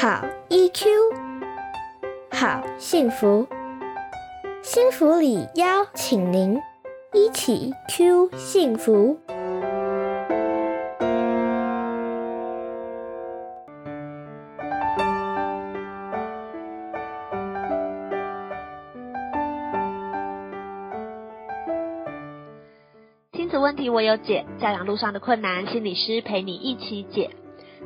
好 EQ，好幸福，幸福里邀请您一起 Q 幸福。亲子问题我有解，教养路上的困难，心理师陪你一起解。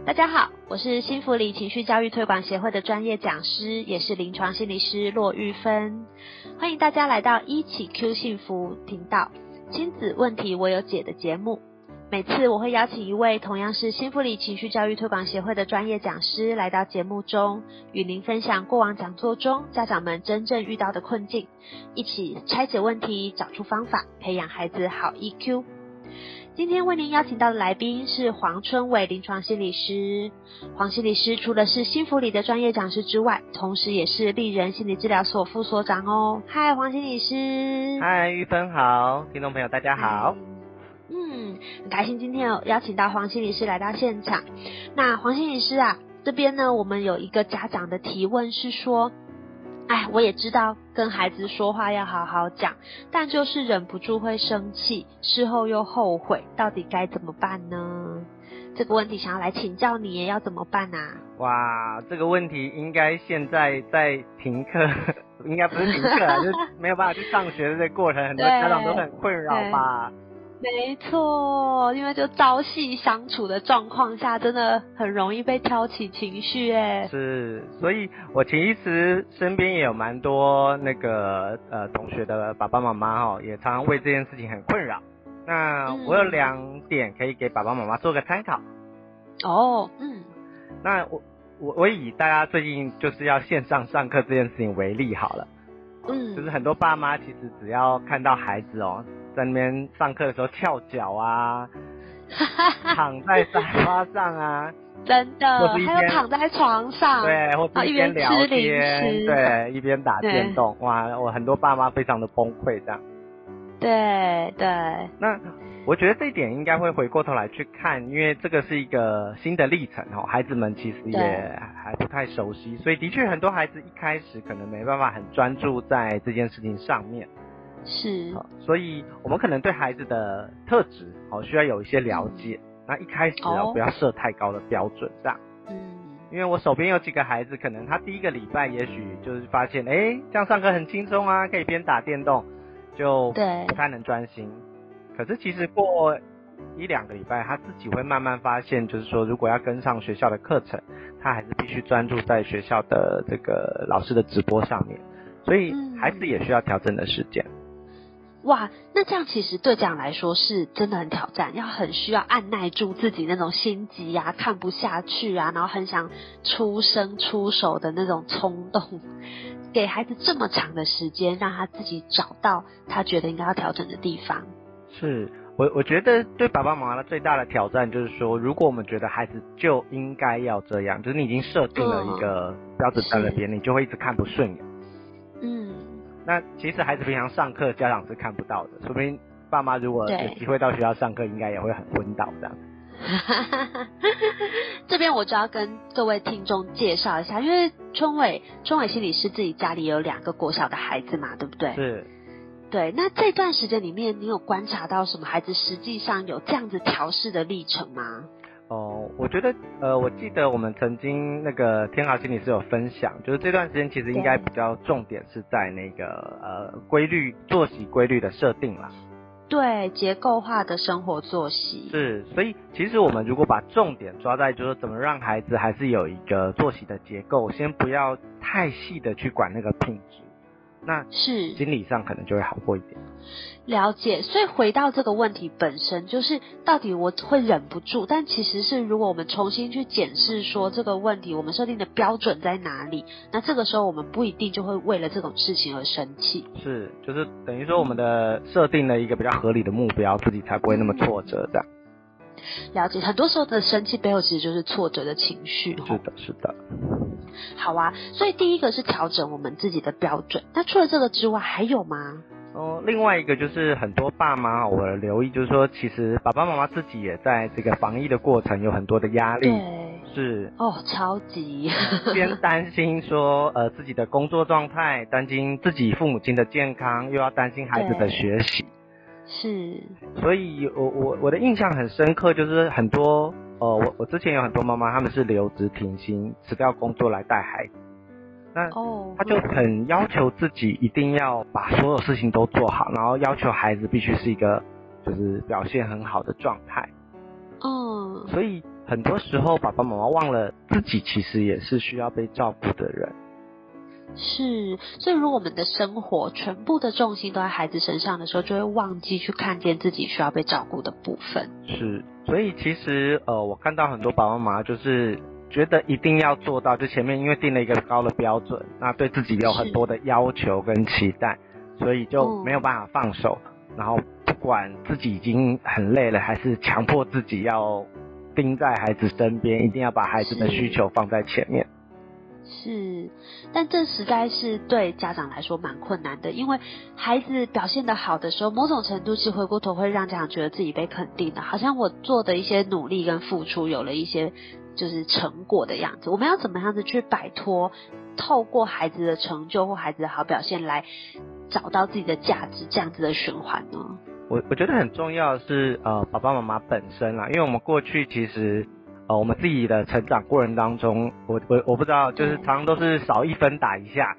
大家好，我是新福里情绪教育推广协会的专业讲师，也是临床心理师骆玉芬。欢迎大家来到一起 Q 幸福频道亲子问题我有解的节目。每次我会邀请一位同样是新福里情绪教育推广协会的专业讲师来到节目中，与您分享过往讲座中家长们真正遇到的困境，一起拆解问题，找出方法，培养孩子好 EQ。今天为您邀请到的来宾是黄春伟临床心理师。黄心理师除了是新福里的专业讲师之外，同时也是丽人心理治疗所副所长哦。嗨，黄心理师。嗨，玉芬好，听众朋友大家好。嗯，很开心今天有邀请到黄心理师来到现场。那黄心理师啊，这边呢，我们有一个家长的提问是说，哎，我也知道跟孩子说话要好好讲，但就是忍不住会生气，事后又后悔，到底该怎么办呢？这个问题想要来请教你，要怎么办啊？哇，这个问题应该现在在停课，应该不是停课啊，就是没有办法去上学的这个过程，很多家长都很困扰吧。没错，因为就朝夕相处的状况下，真的很容易被挑起情绪哎。是，所以我其实身边也有蛮多那个呃同学的爸爸妈妈哈，也常常为这件事情很困扰。那我有两点可以给爸爸妈妈做个参考。哦，嗯。那我我我以大家最近就是要线上上课这件事情为例好了。嗯。就是很多爸妈其实只要看到孩子哦。在那边上课的时候翘脚啊，躺在沙发上啊，真的，还有躺在床上，对，或者一边聊天，对，一边打电动，哇，我很多爸妈非常的崩溃这样。对对。那我觉得这一点应该会回过头来去看，因为这个是一个新的历程哦，孩子们其实也还不太熟悉，所以的确很多孩子一开始可能没办法很专注在这件事情上面。是，所以我们可能对孩子的特质，哦，需要有一些了解。那一开始哦，不要设太高的标准，这样。嗯。因为我手边有几个孩子，可能他第一个礼拜也许就是发现，哎，这样上课很轻松啊，可以边打电动，就不太能专心。可是其实过一两个礼拜，他自己会慢慢发现，就是说，如果要跟上学校的课程，他还是必须专注在学校的这个老师的直播上面。所以孩子也需要调整的时间。哇，那这样其实对家长来说是真的很挑战，要很需要按耐住自己那种心急啊、看不下去啊，然后很想出声出手的那种冲动，给孩子这么长的时间，让他自己找到他觉得应该要调整的地方。是我我觉得对爸爸妈妈的最大的挑战就是说，如果我们觉得孩子就应该要这样，就是你已经设定了一个标准在那边，你就会一直看不顺眼。那其实孩子平常上课，家长是看不到的。说明爸妈如果有机会到学校上课，应该也会很昏倒这样。这边我就要跟各位听众介绍一下，因为春伟春伟心理师自己家里有两个国小的孩子嘛，对不对？是。对，那这段时间里面，你有观察到什么孩子实际上有这样子调试的历程吗？哦，我觉得，呃，我记得我们曾经那个天豪心理师有分享，就是这段时间其实应该比较重点是在那个呃规律作息规律的设定啦。对，结构化的生活作息。是，所以其实我们如果把重点抓在就是怎么让孩子还是有一个作息的结构，先不要太细的去管那个品质。那是心理上可能就会好过一点。了解，所以回到这个问题本身，就是到底我会忍不住，但其实是如果我们重新去检视说这个问题，我们设定的标准在哪里，那这个时候我们不一定就会为了这种事情而生气。是，就是等于说我们的设定了一个比较合理的目标，自己才不会那么挫折这样。了解，很多时候的生气背后其实就是挫折的情绪。是的，是的。好啊，所以第一个是调整我们自己的标准。那除了这个之外，还有吗？哦，另外一个就是很多爸妈，我留意就是说，其实爸爸妈妈自己也在这个防疫的过程有很多的压力。是哦，超级边 担心说呃自己的工作状态，担心自己父母亲的健康，又要担心孩子的学习。是，所以我我我的印象很深刻，就是很多呃我我之前有很多妈妈，他们是留职停薪辞掉工作来带孩子，那哦他就很要求自己一定要把所有事情都做好，然后要求孩子必须是一个就是表现很好的状态。嗯，所以。很多时候，爸爸妈妈忘了自己其实也是需要被照顾的人。是，所以如果我们的生活全部的重心都在孩子身上的时候，就会忘记去看见自己需要被照顾的部分。是，所以其实呃，我看到很多爸爸妈妈就是觉得一定要做到，就前面因为定了一个高的标准，那对自己有很多的要求跟期待，所以就没有办法放手，然后不管自己已经很累了，还是强迫自己要。盯在孩子身边，一定要把孩子的需求放在前面。是，但这实在是对家长来说蛮困难的，因为孩子表现的好的时候，某种程度是回过头会让家长觉得自己被肯定的，好像我做的一些努力跟付出有了一些就是成果的样子。我们要怎么样子去摆脱透过孩子的成就或孩子的好表现来找到自己的价值这样子的循环呢？我我觉得很重要是呃爸爸妈妈本身啦，因为我们过去其实呃我们自己的成长过程当中，我我我不知道就是常常都是少一分打一下，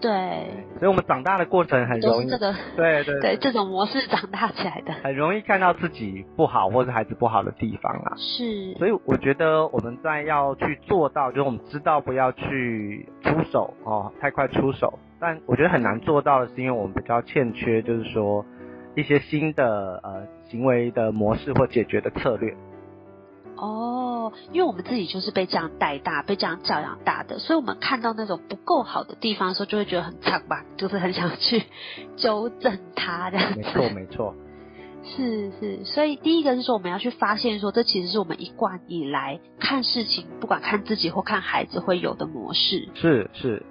对，所以我们长大的过程很容易这个对对 对这种模式长大起来的，很容易看到自己不好或者孩子不好的地方啊，是，所以我觉得我们在要去做到，就是我们知道不要去出手哦太快出手，但我觉得很难做到的是因为我们比较欠缺就是说。一些新的呃行为的模式或解决的策略。哦，因为我们自己就是被这样带大，被这样教养大的，所以我们看到那种不够好的地方的时候，就会觉得很惨吧，就是很想去 纠正它这样子。没错，没错。是是，所以第一个是说，我们要去发现说，这其实是我们一贯以来看事情，不管看自己或看孩子会有的模式。是是。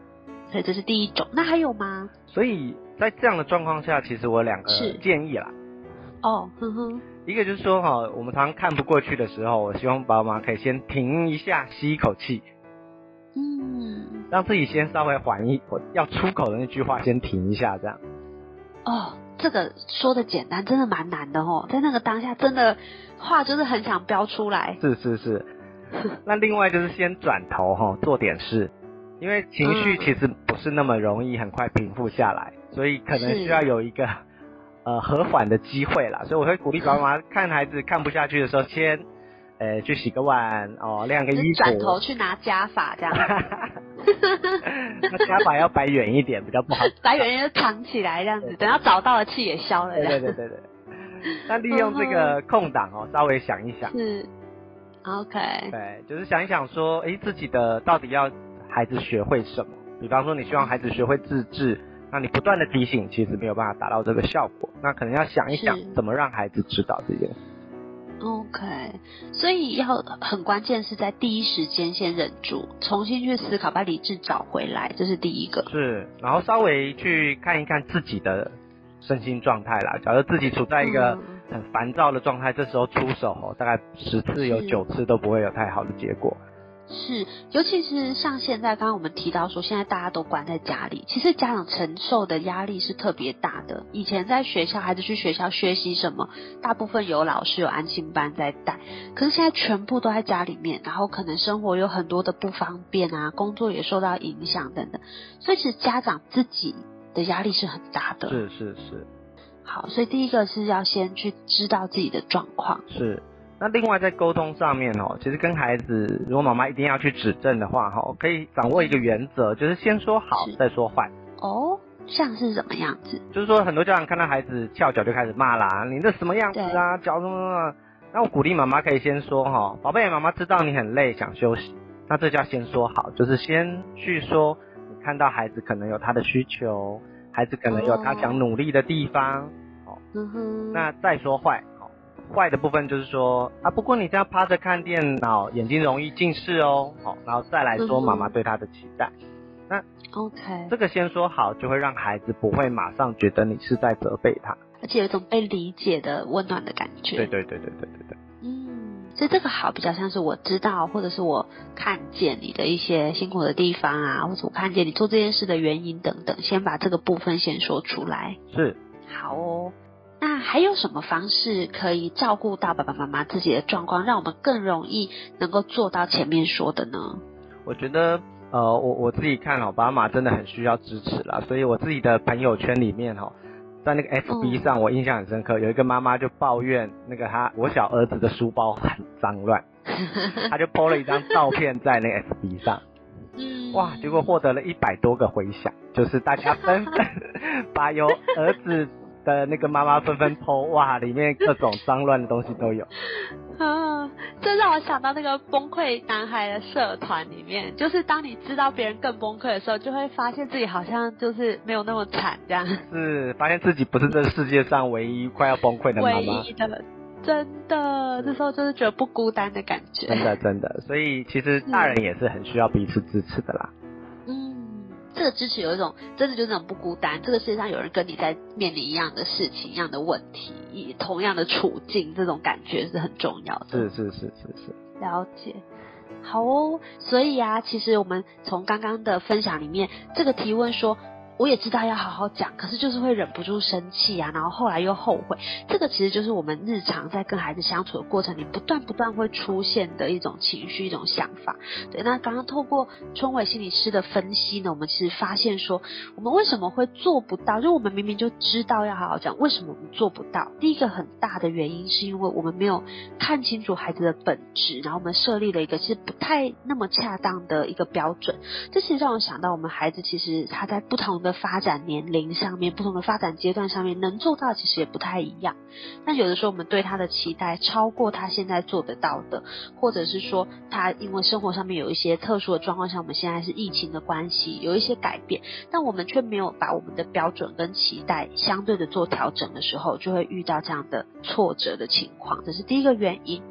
所以这是第一种，那还有吗？所以。在这样的状况下，其实我有两个建议啦。哦，哼哼。一个就是说哈，我们常常看不过去的时候，我希望爸爸妈妈可以先停一下，吸一口气。嗯。让自己先稍微缓一，要出口的那句话先停一下，这样。哦，这个说的简单，真的蛮难的哦。在那个当下，真的话就是很想飙出来。是是是。那另外就是先转头哈，做点事，因为情绪其实不是那么容易很快平复下来。所以可能需要有一个呃和缓的机会啦，所以我会鼓励爸爸妈妈看孩子看不下去的时候，先呃去洗个碗哦，晾个衣服，转头去拿加法这样。那加法要摆远一点，比较不好。摆远一点就藏起来这样子，等到找到了气也消了。对对对对对。那利用这个空档哦，稍微想一想。是。OK。对，就是想一想说，哎，自己的到底要孩子学会什么？比方说，你希望孩子学会自制。那你不断的提醒，其实没有办法达到这个效果。那可能要想一想，怎么让孩子知道这件事。OK，所以要很关键是在第一时间先忍住，重新去思考，把理智找回来，这是第一个。是，然后稍微去看一看自己的身心状态啦。假如自己处在一个很烦躁的状态，这时候出手，大概十次有九次都不会有太好的结果。是，尤其是像现在，刚刚我们提到说，现在大家都关在家里，其实家长承受的压力是特别大的。以前在学校，孩子去学校学习什么，大部分有老师有安心班在带，可是现在全部都在家里面，然后可能生活有很多的不方便啊，工作也受到影响等等，所以其实家长自己的压力是很大的。是是是。好，所以第一个是要先去知道自己的状况。是。那另外在沟通上面哦，其实跟孩子，如果妈妈一定要去指正的话哈，可以掌握一个原则，就是先说好再说坏。哦，像是什么样子？就是说很多家长看到孩子翘脚就开始骂啦，你这什么样子啊，脚什么什么？那我鼓励妈妈可以先说哈，宝贝，妈妈知道你很累想休息，那这叫先说好，就是先去说你看到孩子可能有他的需求，孩子可能有他想努力的地方，哦，嗯哼，那再说坏。坏的部分就是说啊，不过你这样趴着看电脑，眼睛容易近视哦。好，然后再来说妈妈对他的期待。那 OK，这个先说好，就会让孩子不会马上觉得你是在责备他，而且有一种被理解的温暖的感觉。对对对对对对对。嗯，所以这个好比较像是我知道，或者是我看见你的一些辛苦的地方啊，或者我看见你做这件事的原因等等，先把这个部分先说出来。是。好哦。那还有什么方式可以照顾到爸爸妈妈自己的状况，让我们更容易能够做到前面说的呢？我觉得，呃，我我自己看哦，爸妈真的很需要支持啦，所以我自己的朋友圈里面哈，在那个 FB 上，我印象很深刻，有一个妈妈就抱怨那个她我小儿子的书包很脏乱，她就 po 了一张照片在那个 FB 上，哇，结果获得了一百多个回响，就是大家纷纷 把有儿子。的那个妈妈纷纷剖，哇，里面各种脏乱的东西都有。啊，这让我想到那个崩溃男孩的社团里面，就是当你知道别人更崩溃的时候，就会发现自己好像就是没有那么惨这样。是，发现自己不是这世界上唯一快要崩溃的妈妈。唯一的，真的，这时候就是觉得不孤单的感觉。真的，真的，所以其实大人也是很需要彼此支持的啦。这个支持有一种真的就是那种不孤单，这个世界上有人跟你在面临一样的事情、一样的问题、以同样的处境，这种感觉是很重要的。是是是是是，了解。好哦，所以啊，其实我们从刚刚的分享里面，这个提问说。我也知道要好好讲，可是就是会忍不住生气啊，然后后来又后悔。这个其实就是我们日常在跟孩子相处的过程里，不断不断会出现的一种情绪、一种想法。对，那刚刚透过春伟心理师的分析呢，我们其实发现说，我们为什么会做不到？就我们明明就知道要好好讲，为什么我们做不到？第一个很大的原因是因为我们没有看清楚孩子的本质，然后我们设立了一个其实不太那么恰当的一个标准。这其实让我想到，我们孩子其实他在不同。的发展年龄上面，不同的发展阶段上面，能做到其实也不太一样。但有的时候，我们对他的期待超过他现在做得到的，或者是说他因为生活上面有一些特殊的状况，像我们现在是疫情的关系，有一些改变，但我们却没有把我们的标准跟期待相对的做调整的时候，就会遇到这样的挫折的情况。这是第一个原因。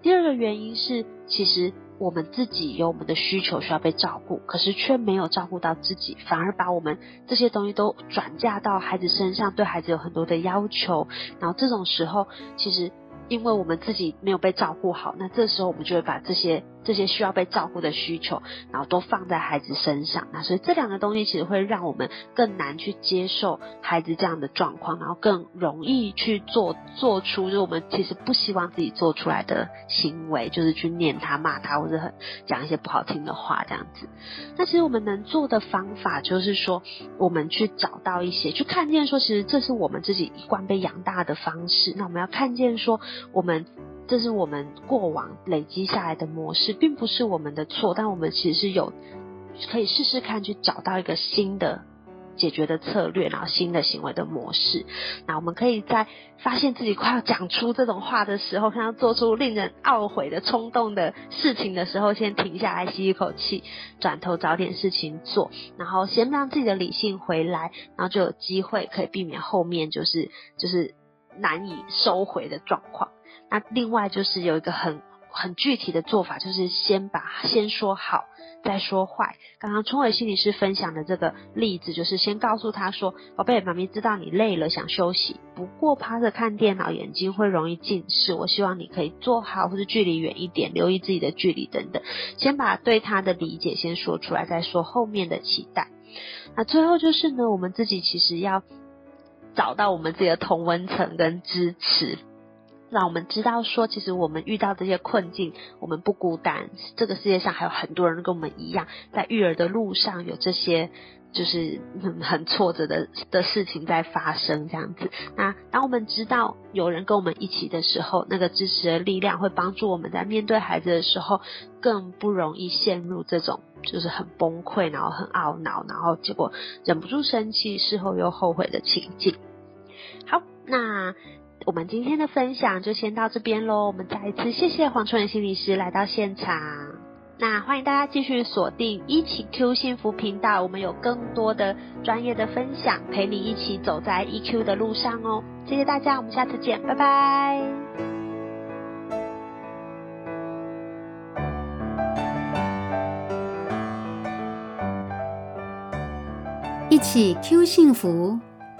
第二个原因是，其实。我们自己有我们的需求需要被照顾，可是却没有照顾到自己，反而把我们这些东西都转嫁到孩子身上，对孩子有很多的要求，然后这种时候，其实。因为我们自己没有被照顾好，那这时候我们就会把这些这些需要被照顾的需求，然后都放在孩子身上。那所以这两个东西其实会让我们更难去接受孩子这样的状况，然后更容易去做做出就是我们其实不希望自己做出来的行为，就是去念他、骂他，或者很讲一些不好听的话这样子。那其实我们能做的方法就是说，我们去找到一些，去看见说，其实这是我们自己一贯被养大的方式。那我们要看见说。我们这是我们过往累积下来的模式，并不是我们的错，但我们其实是有可以试试看去找到一个新的解决的策略，然后新的行为的模式。那我们可以在发现自己快要讲出这种话的时候，看到做出令人懊悔的冲动的事情的时候，先停下来吸一口气，转头找点事情做，然后先让自己的理性回来，然后就有机会可以避免后面就是就是难以收回的状况。那另外就是有一个很很具体的做法，就是先把先说好，再说坏。刚刚春伟心理师分享的这个例子，就是先告诉他说：“宝贝，妈咪知道你累了，想休息，不过趴着看电脑眼睛会容易近视，我希望你可以坐好，或者距离远一点，留意自己的距离等等。先把对他的理解先说出来，再说后面的期待。那最后就是呢，我们自己其实要找到我们自己的同温层跟支持。”让我们知道说，其实我们遇到这些困境，我们不孤单。这个世界上还有很多人跟我们一样，在育儿的路上有这些就是很挫折的的事情在发生，这样子。那当我们知道有人跟我们一起的时候，那个支持的力量会帮助我们在面对孩子的时候，更不容易陷入这种就是很崩溃，然后很懊恼，然后结果忍不住生气，事后又后悔的情境。好，那。我们今天的分享就先到这边喽。我们再一次谢谢黄春元心理师来到现场。那欢迎大家继续锁定一起 Q 幸福频道，我们有更多的专业的分享，陪你一起走在 EQ 的路上哦。谢谢大家，我们下次见，拜拜。一起 Q 幸福，